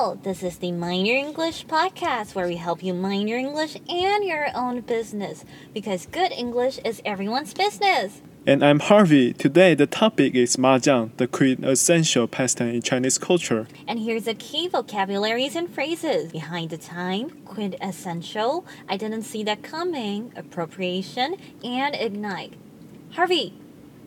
Hello, this is the Mind Your English podcast where we help you mind your English and your own business because good English is everyone's business. And I'm Harvey. Today the topic is mahjong, the quintessential pastime in Chinese culture. And here's the key vocabularies and phrases behind the time, quintessential, I didn't see that coming, appropriation, and ignite. Harvey,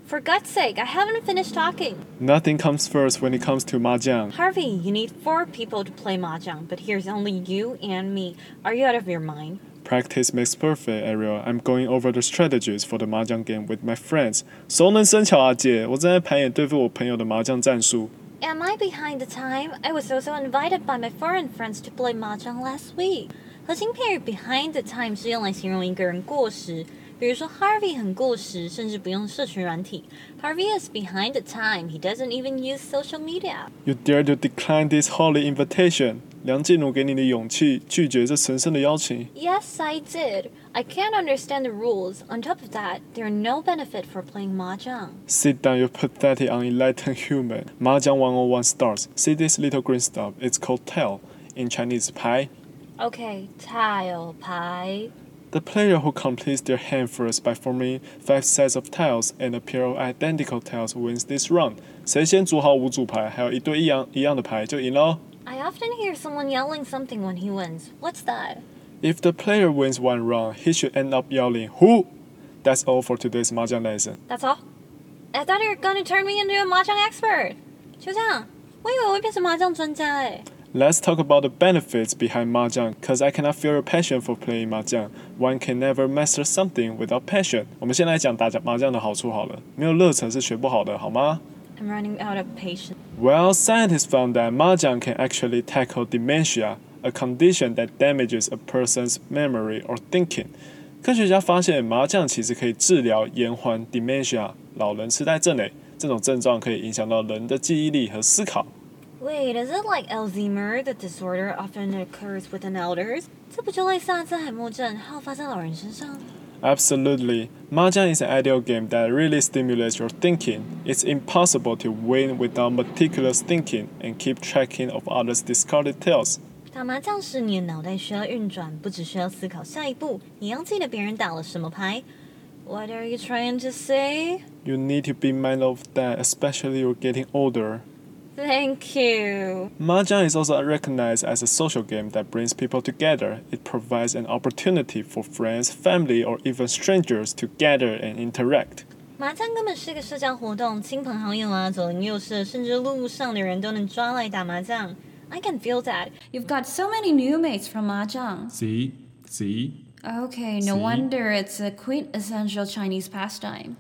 for God's sake, I haven't finished talking. Nothing comes first when it comes to mahjong. Harvey, you need four people to play mahjong, but here's only you and me. Are you out of your mind? Practice makes perfect, Ariel. I'm going over the strategies for the mahjong game with my friends. 熟能生巧啊，姐，我正在排演对付我朋友的麻将战术。 Am I behind the time? I was also invited by my foreign friends to play mahjong last week. 核心片语 behind the time 是用来形容一个人过时， 比如说 Harvey 很过时，甚至不用社群软体。Harvey is behind the time. He doesn't even use social media. You dare to decline this holy invitation？梁静茹给你的勇气，拒绝这神圣的邀请。 Yes, I did. I can't understand the rules. On top of that, there are no benefit for playing mahjong. Sit down, you pathetic, unenlightened human. Mahjong 101 starts. See this little green stuff? It's called tail. In Chinese, 牌。 Okay, tile pie. The player who completes their hand first by forming five sets of tiles and a pair of identical tiles wins this round. 谁先组好五组牌，还有一对一样一样的牌就赢喽。 I often hear someone yelling something when he wins. What's that? If the player wins one round, he should end up yelling "Who?" That's all for today's mahjong lesson. That's all? I thought you were gonna turn me into a mahjong expert. 就这样，我以为我会变成麻将专家哎。 Let's talk about the benefits behind mahjong, cause I cannot feel a passion for playing mahjong. One can never master something without passion. 我们先来讲打麻将的好处好了，没有热忱是学不好的，好吗？ I'm running out of patience. Well, scientists found that mahjong can actually tackle dementia, a condition that damages a person's memory or thinking. 科学家发现，麻将其实可以治疗延缓 dementia 老人痴呆症诶，这种症状可以影响到人的记忆力和思考。 Wait, is it like Alzheimer? The disorder often occurs within elders. 这不就类似阿兹海默症，好发在老人身上？ Absolutely. Mahjong is an ideal game that really stimulates your thinking. It's impossible to win without meticulous thinking and keep tracking of others' discarded tiles. 打麻将时，你的脑袋需要运转，不只需要思考下一步，你要记得别人打了什么牌。What are you trying to say? You need to be mindful of that, especially you're getting older. Thank you. Mahjong is also recognized as a social game that brings people together. It provides an opportunity for friends, family, or even strangers to gather and interact. 麻将根本是个社交活动，亲朋好友啊，左邻右舍，甚至路上的人都能抓来打麻将。I can feel that. You've got so many new mates from mahjong. See? See? Okay, no See? wonder it's a quintessential Chinese pastime.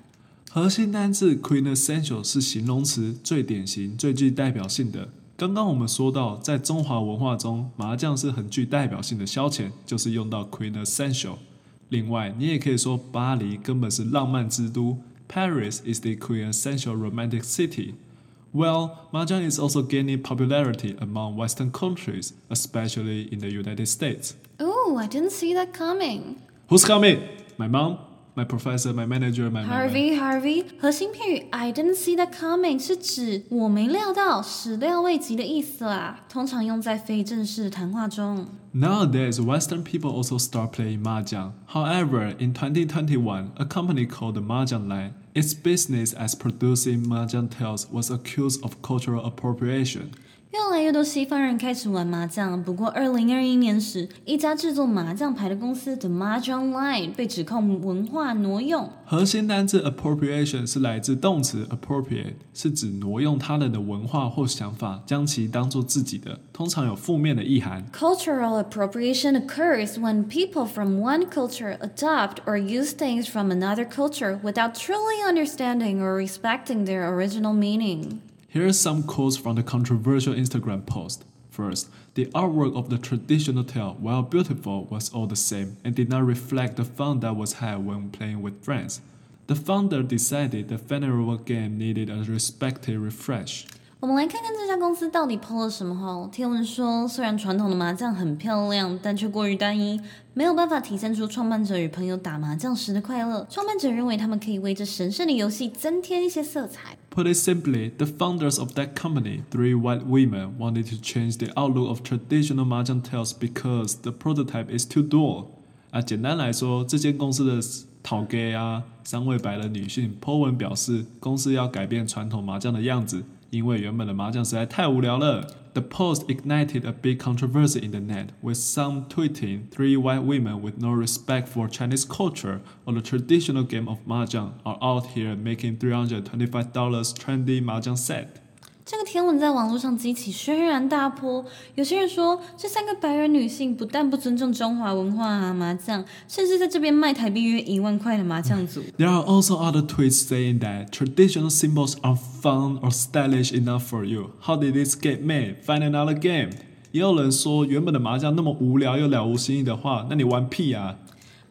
核心单字 quintessential 是形容词，最典型、最具代表性的。刚刚我们说到，在中华文化中，麻将是很具代表性的消遣，就是用到 quintessential。另外，你也可以说巴黎根本是浪漫之都，Paris is the quintessential romantic city。Well, mahjong is also gaining popularity among Western countries, especially in the United States. Oh, I didn't see that coming. Who's coming? My mom, my professor, my manager, my my- my- Harvey, Harvey，核心片语 I didn't see that coming 是指我没料到、始料未及的意思啦，通常用在非正式谈话中。 Nowadays, Western people also start playing mahjong. However, in 2021, a company called the Mahjong Line, its business as producing mahjong tales was accused of cultural appropriation. 越来越多西方人开始玩麻将，不过二零二一年时，一家制作麻将牌的公司 The Mahjong Line 被指控文化挪用。核心单字 appropriation 是来自动词 appropriate，是指挪用他人的文化或想法，将其当做自己的，通常有负面的意涵。Cultural appropriation occurs when people from one culture adopt or use things from another culture without truly understanding or respecting their original meaning. Here are some quotes from the controversial Instagram post. First, the artwork of the traditional tale, while beautiful, was all the same and did not reflect the fun that was had when playing with friends. The founder decided the venerable game needed a respected refresh. 我们来看看这家公司到底 PO 了什么哈。贴文说，虽然传统的麻将很漂亮，但却过于单一，没有办法体现出创办者与朋友打麻将时的快乐。创办者认为他们可以为这神圣的游戏增添一些色彩。Put it simply, the founders of that company, three white women, wanted to change the outlook of traditional mahjong tables because the prototype is too dull. 啊，简单来说，这间公司的讨 gay 啊，三位白人女性 po 文表示，公司要改变传统麻将的样子，因为原本的麻将实在太无聊了。The post ignited a big controversy in the net, with some tweeting three white women with no respect for Chinese culture or the traditional game of mahjong are out here making $325 trendy mahjong set. 这个贴文在网络上激起轩然大波。有些人说，这三个白人女性不但不尊重中华文化啊麻将，甚至在这边卖台币约一万块的麻将组。There are also other tweets saying that traditional symbols are fun or stylish enough for you. How did this get made? Find another game. 也有人说，原本的麻将那么无聊又了无新意的话，那你玩屁啊！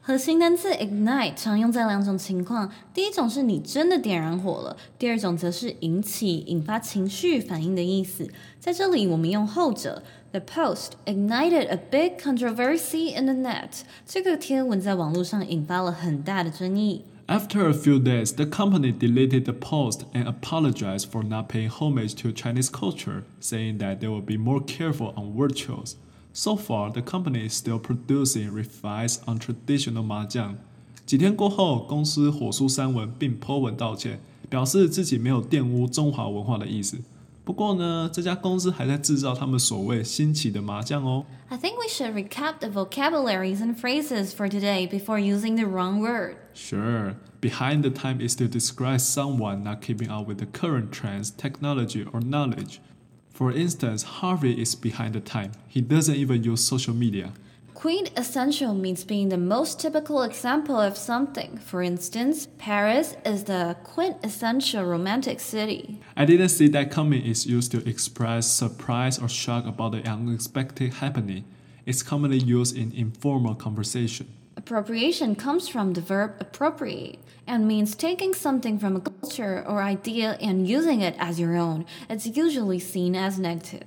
核心单字 ignite 常用在两种情况，第一种是你真的点燃火了，第二种则是引起、引发情绪反应的意思。在这里，我们用后者。The post ignited a big controversy in the net。这个贴文在网络上引发了很大的争议。After a few days, the company deleted the post and apologized for not paying homage to Chinese culture, saying that they will be more careful on word choice. So far, the company is still producing revised on traditional mahjong. 几天过后，公司火速删文并 po 文道歉，表示自己没有玷污中华文化的意思。不过呢，这家公司还在制造他们所谓新奇的麻将哦。 I think we should recap the vocabularies and phrases for today before using the wrong word. Sure, behind the time is to describe someone not keeping up with the current trends, technology, or knowledge. For instance, Harvey is behind the time. He doesn't even use social media. Quintessential means being the most typical example of something. For instance, Paris is the quintessential romantic city. I didn't see that coming is used to express surprise or shock about the unexpected happening. It's commonly used in informal conversation. Appropriation comes from the verb appropriate and means taking something from a culture or idea and using it as your own. It's usually seen as negative.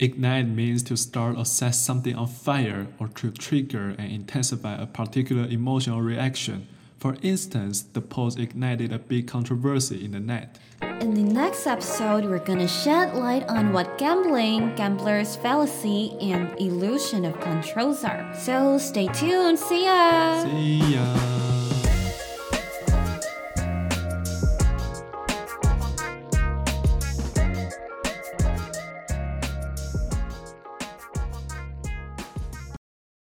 Ignite means to start or set something on fire or to trigger and intensify a particular emotional reaction. For instance, the post ignited a big controversy in the net. In the next episode, we're gonna shed light on what gambling, gambler's fallacy, and illusion of controls are. So stay tuned. See ya! See ya!